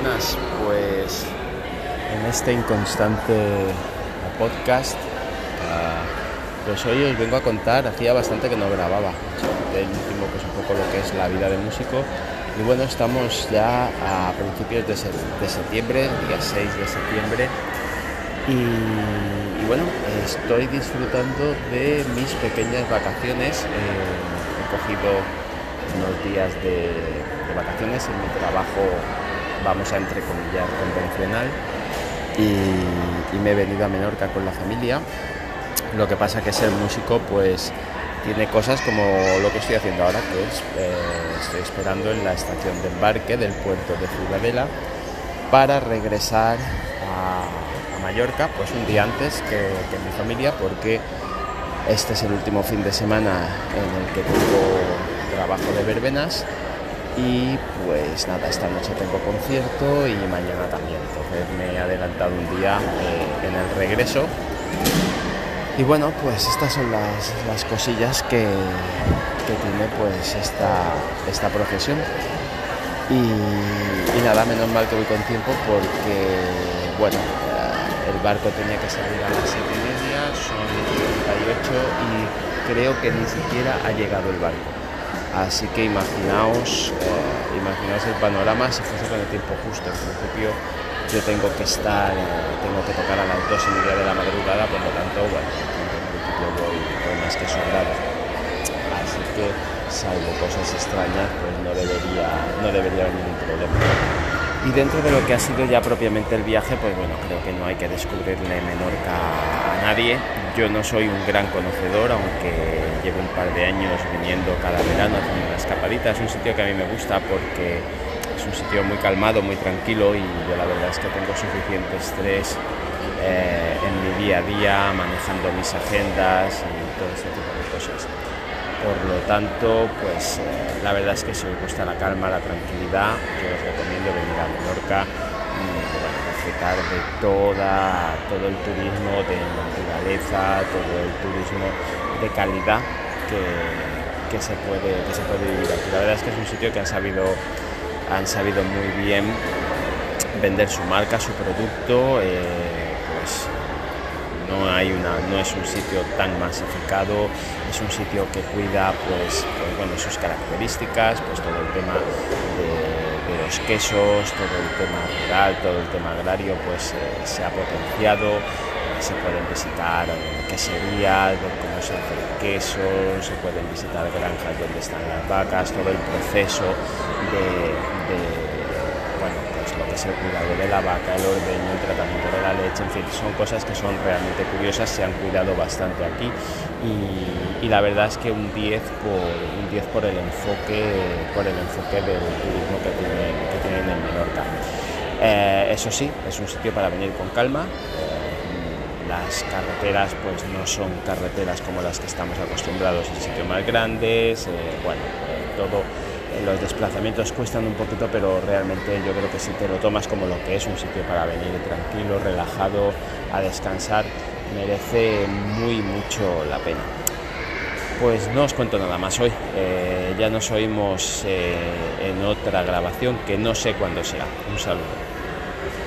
buenas. Pues en este inconstante podcast, ah, pues hoy os vengo a contar, hacía bastante que no grababa, el último pues un poco lo que es la vida de músico. Y bueno, estamos ya a principios de, septiembre, día 6 de septiembre, y, bueno, estoy disfrutando de mis pequeñas vacaciones. Eh, he cogido unos días de, vacaciones en mi trabajo, vamos a entrecomillar, convencional, y, me he venido a Menorca con la familia. Lo que pasa que ser músico, pues tiene cosas como lo que estoy haciendo ahora, que es eh, estoy esperando en la estación de embarque del puerto de Ciudadela para regresar a, Mallorca, pues un día antes que, que mi familia, porque este es el último fin de semana en el que tengo trabajo de verbenas y pues nada, esta noche tengo concierto y mañana también, entonces me he adelantado un día eh, en el regreso. Y bueno, pues estas son las, cosillas que, tiene pues esta, esta profesión. Y, nada, menos mal que voy con tiempo porque, bueno, eh, el barco tenía que salir a las 7 y media, son 38 y creo que ni siquiera ha llegado el barco. Así que imaginaos, eh, imaginaos el panorama si fuese con el tiempo justo. En principio yo tengo que estar, eh, tengo que tocar a las dos y media de la madrugada, por lo tanto, bueno, en principio voy, más que sobrado. Así que, salvo cosas extrañas, pues no debería, no debería haber ningún problema. Y dentro de lo que ha sido ya propiamente el viaje, pues bueno, creo que no hay que descubrirle Menorca a nadie. Yo no soy un gran conocedor, aunque llevo un par de años viniendo cada verano haciendo una escapadita. Es un sitio que a mí me gusta porque es un sitio muy calmado, muy tranquilo y yo la verdad es que tengo suficiente estrés eh, en mi día a día, manejando mis agendas y todo ese tipo de cosas. Por lo tanto, pues eh, la verdad es que si os gusta la calma, la tranquilidad, yo os recomiendo venir a Menorca de toda, todo el turismo de naturaleza, todo el turismo de calidad que, se, puede, que se puede vivir aquí. La verdad es que es un sitio que han sabido, han sabido muy bien vender su marca, su producto. Eh, pues no, hay una, no es un sitio tan masificado, es un sitio que cuida pues, pues bueno, sus características, pues todo el tema de, los quesos, todo el tema rural, todo el tema agrario pues eh, se ha potenciado, se pueden visitar eh, queserías, ver cómo se hace el queso, se pueden visitar granjas donde están las vacas, todo el proceso de es el cuidado de la vaca, el ordeño, el tratamiento de la leche, en fin, son cosas que son realmente curiosas, se han cuidado bastante aquí y, la verdad es que un 10 por, un 10 por el enfoque por el enfoque del turismo que tienen, en Menorca. Eh, eso sí, es un sitio para venir con calma. Eh, las carreteras pues no son carreteras como las que estamos acostumbrados en sitios más grandes, bueno, todo los desplazamientos cuestan un poquito, pero realmente yo creo que si te lo tomas como lo que es un sitio para venir tranquilo, relajado, a descansar, merece muy mucho la pena. Pues no os cuento nada más hoy, eh, ya nos oímos eh, en otra grabación que no sé cuándo será. Un saludo.